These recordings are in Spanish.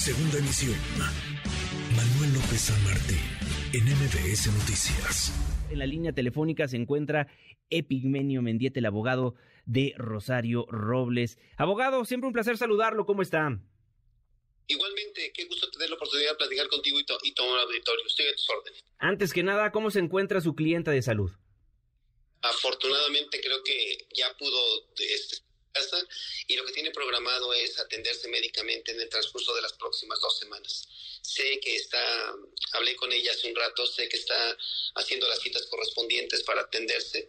Segunda emisión. Manuel López San Martín, en MBS Noticias. En la línea telefónica se encuentra Epigmenio Mendiete, el abogado de Rosario Robles. Abogado, siempre un placer saludarlo. ¿Cómo está? Igualmente, qué gusto tener la oportunidad de platicar contigo y, y todo el auditorio. Estoy a tus órdenes. Antes que nada, ¿cómo se encuentra su clienta de salud? Afortunadamente creo que ya pudo este, y lo que tiene programado es atenderse médicamente en el transcurso de las próximas dos semanas. Sé que está, hablé con ella hace un rato, sé que está haciendo las citas correspondientes para atenderse.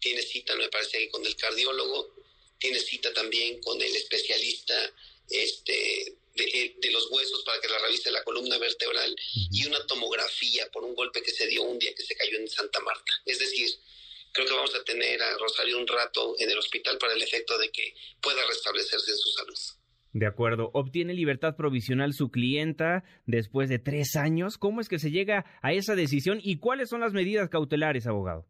Tiene cita, me parece, con el cardiólogo, tiene cita también con el especialista este, de, de, los huesos para que la revise la columna vertebral y una tomografía por un golpe que se dio un día que se cayó en Santa Marta. Es decir, creo que vamos a tener a Rosario un rato en el hospital para el efecto de que pueda restablecerse en su salud. De acuerdo. ¿Obtiene libertad provisional su clienta después de tres años? ¿Cómo es que se llega a esa decisión y cuáles son las medidas cautelares, abogado?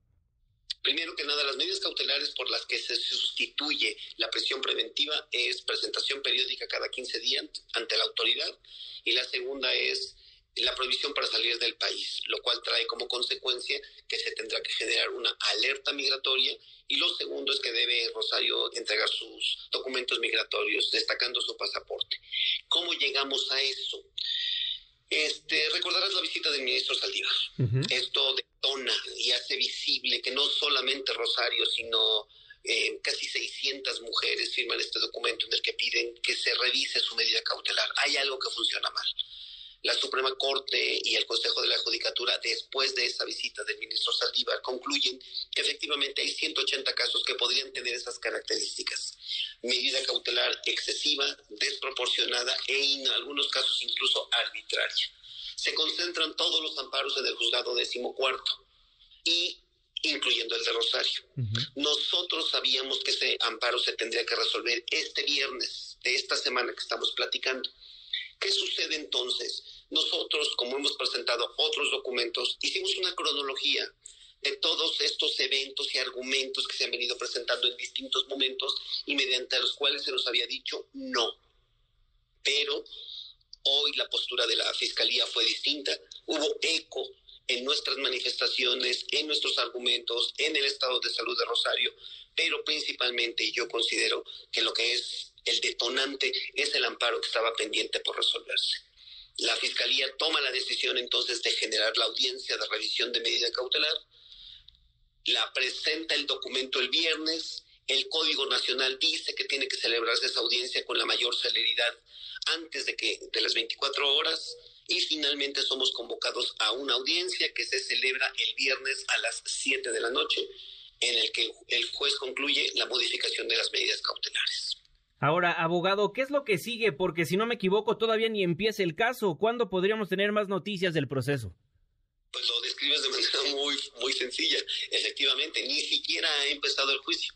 Primero que nada, las medidas cautelares por las que se sustituye la prisión preventiva es presentación periódica cada 15 días ante la autoridad y la segunda es la prohibición para salir del país, lo cual trae como consecuencia que se tendrá que generar una alerta migratoria y lo segundo es que debe Rosario entregar sus documentos migratorios, destacando su pasaporte. ¿Cómo llegamos a eso? Este, recordarás la visita del ministro Saldívar. Uh -huh. Esto detona y hace visible que no solamente Rosario, sino eh, casi 600 mujeres firman este documento en el que piden que se revise su medida cautelar. Hay algo que funciona mal la Suprema Corte y el Consejo de la Judicatura, después de esa visita del ministro Saldívar, concluyen que efectivamente hay 180 casos que podrían tener esas características. Medida cautelar excesiva, desproporcionada e en algunos casos incluso arbitraria. Se concentran todos los amparos en el juzgado decimocuarto y incluyendo el de Rosario. Uh -huh. Nosotros sabíamos que ese amparo se tendría que resolver este viernes de esta semana que estamos platicando. ¿Qué sucede entonces? Nosotros, como hemos presentado otros documentos, hicimos una cronología de todos estos eventos y argumentos que se han venido presentando en distintos momentos y mediante los cuales se nos había dicho no. Pero hoy la postura de la Fiscalía fue distinta. Hubo eco en nuestras manifestaciones, en nuestros argumentos, en el estado de salud de Rosario, pero principalmente yo considero que lo que es el detonante es el amparo que estaba pendiente por resolverse. La Fiscalía toma la decisión entonces de generar la audiencia de revisión de medida cautelar, la presenta el documento el viernes, el Código Nacional dice que tiene que celebrarse esa audiencia con la mayor celeridad antes de que de las 24 horas y finalmente somos convocados a una audiencia que se celebra el viernes a las 7 de la noche en el que el juez concluye la modificación de las medidas cautelares. Ahora, abogado, ¿qué es lo que sigue? Porque si no me equivoco, todavía ni empieza el caso. ¿Cuándo podríamos tener más noticias del proceso? Pues lo describes de manera muy, muy sencilla. Efectivamente, ni siquiera ha empezado el juicio.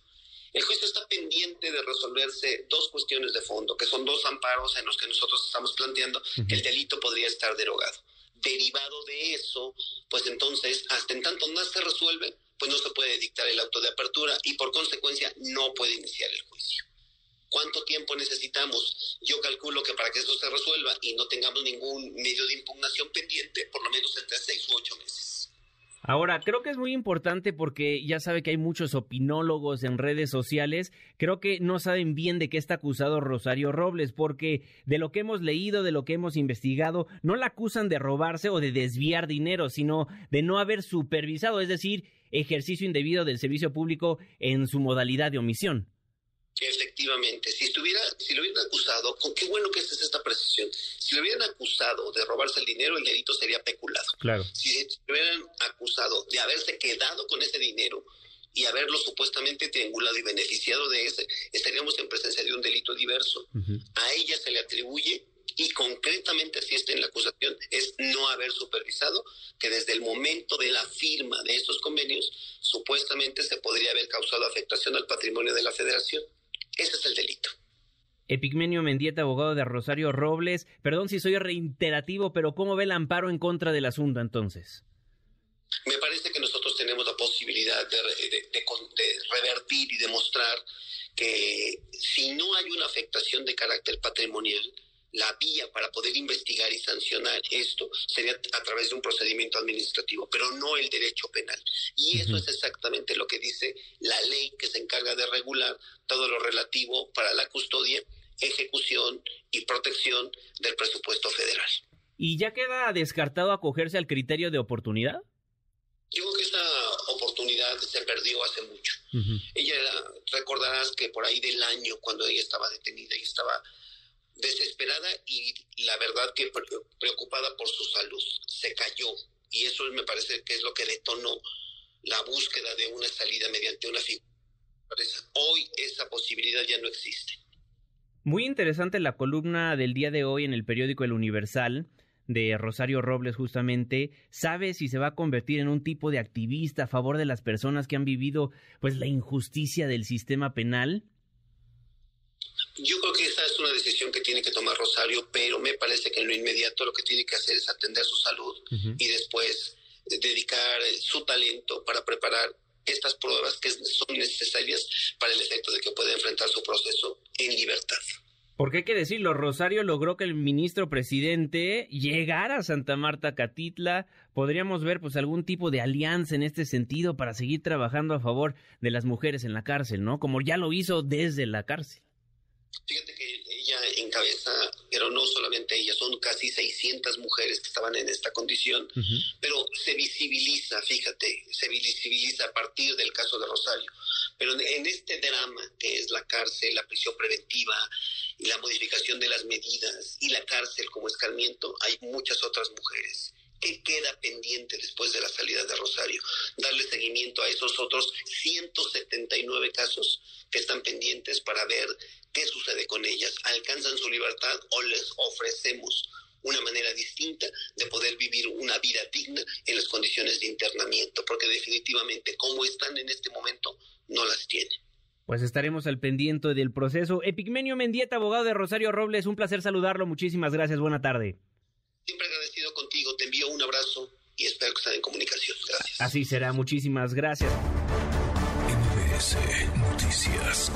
El juicio está pendiente de resolverse dos cuestiones de fondo, que son dos amparos en los que nosotros estamos planteando uh -huh. que el delito podría estar derogado. Derivado de eso, pues entonces, hasta en tanto no se resuelve, pues no se puede dictar el auto de apertura y por consecuencia no puede iniciar el juicio. ¿Cuánto tiempo necesitamos? Yo calculo que para que esto se resuelva y no tengamos ningún medio de impugnación pendiente, por lo menos entre seis u ocho meses. Ahora, creo que es muy importante porque ya sabe que hay muchos opinólogos en redes sociales. Creo que no saben bien de qué está acusado Rosario Robles, porque de lo que hemos leído, de lo que hemos investigado, no la acusan de robarse o de desviar dinero, sino de no haber supervisado, es decir, ejercicio indebido del servicio público en su modalidad de omisión. Efectivamente, si estuviera, si lo hubieran acusado, con qué bueno que es esta precisión, si lo hubieran acusado de robarse el dinero, el delito sería peculado. Claro. Si lo hubieran acusado de haberse quedado con ese dinero y haberlo supuestamente triangulado y beneficiado de ese, estaríamos en presencia de un delito diverso. Uh -huh. A ella se le atribuye y concretamente así está en la acusación, es no haber supervisado que desde el momento de la firma de estos convenios supuestamente se podría haber causado afectación al patrimonio de la federación. Ese es el delito. Epigmenio Mendieta, abogado de Rosario Robles. Perdón si soy reiterativo, pero ¿cómo ve el amparo en contra del asunto entonces? Me parece que nosotros tenemos la posibilidad de, de, de, de revertir y demostrar que si no hay una afectación de carácter patrimonial, la vía para poder investigar y sancionar esto sería a través de un procedimiento administrativo, pero no el derecho penal. Y eso es exactamente lo que dice la ley que se encarga de regular todo lo relativo para la custodia, ejecución y protección del presupuesto federal. ¿Y ya queda descartado acogerse al criterio de oportunidad? Yo creo que esa oportunidad se perdió hace mucho. Ella, recordarás que por ahí del año, cuando ella estaba detenida y estaba desesperada y la verdad que preocupada por su salud, se cayó. Y eso me parece que es lo que detonó la búsqueda de una salida mediante una figura. Hoy esa posibilidad ya no existe. Muy interesante la columna del día de hoy en el periódico El Universal de Rosario Robles justamente, ¿sabe si se va a convertir en un tipo de activista a favor de las personas que han vivido pues la injusticia del sistema penal? Yo creo que esa es una decisión que tiene que tomar Rosario, pero me parece que en lo inmediato lo que tiene que hacer es atender su salud y después dedicar su talento para preparar estas pruebas que son necesarias para el efecto de que pueda enfrentar su proceso en libertad. Porque hay que decirlo, Rosario logró que el ministro presidente llegara a Santa Marta Catitla. Podríamos ver pues algún tipo de alianza en este sentido para seguir trabajando a favor de las mujeres en la cárcel, ¿no? Como ya lo hizo desde la cárcel. Fíjate que ella encabeza, pero no solamente ella, son casi 600 mujeres que estaban en esta condición, pero se visibiliza, fíjate, se visibiliza a partir del caso de Rosario. Pero en este drama que es la cárcel, la prisión preventiva, y la modificación de las medidas y la cárcel como escarmiento, hay muchas otras mujeres. ¿Qué queda pendiente después de la salida de Rosario? Darle seguimiento a esos otros 179 casos que están pendientes para ver qué sucede con ellas. ¿Alcanzan su libertad o les ofrecemos una manera distinta de poder vivir una vida digna en las condiciones de internamiento? Porque definitivamente como están en este momento, no las tienen. Pues estaremos al pendiente del proceso. Epigmenio Mendieta, abogado de Rosario Robles, un placer saludarlo. Muchísimas gracias. Buena tarde. Siempre agradecido contigo. Te envío un abrazo en comunicación. Gracias. Así será. Muchísimas gracias. MBS Noticias.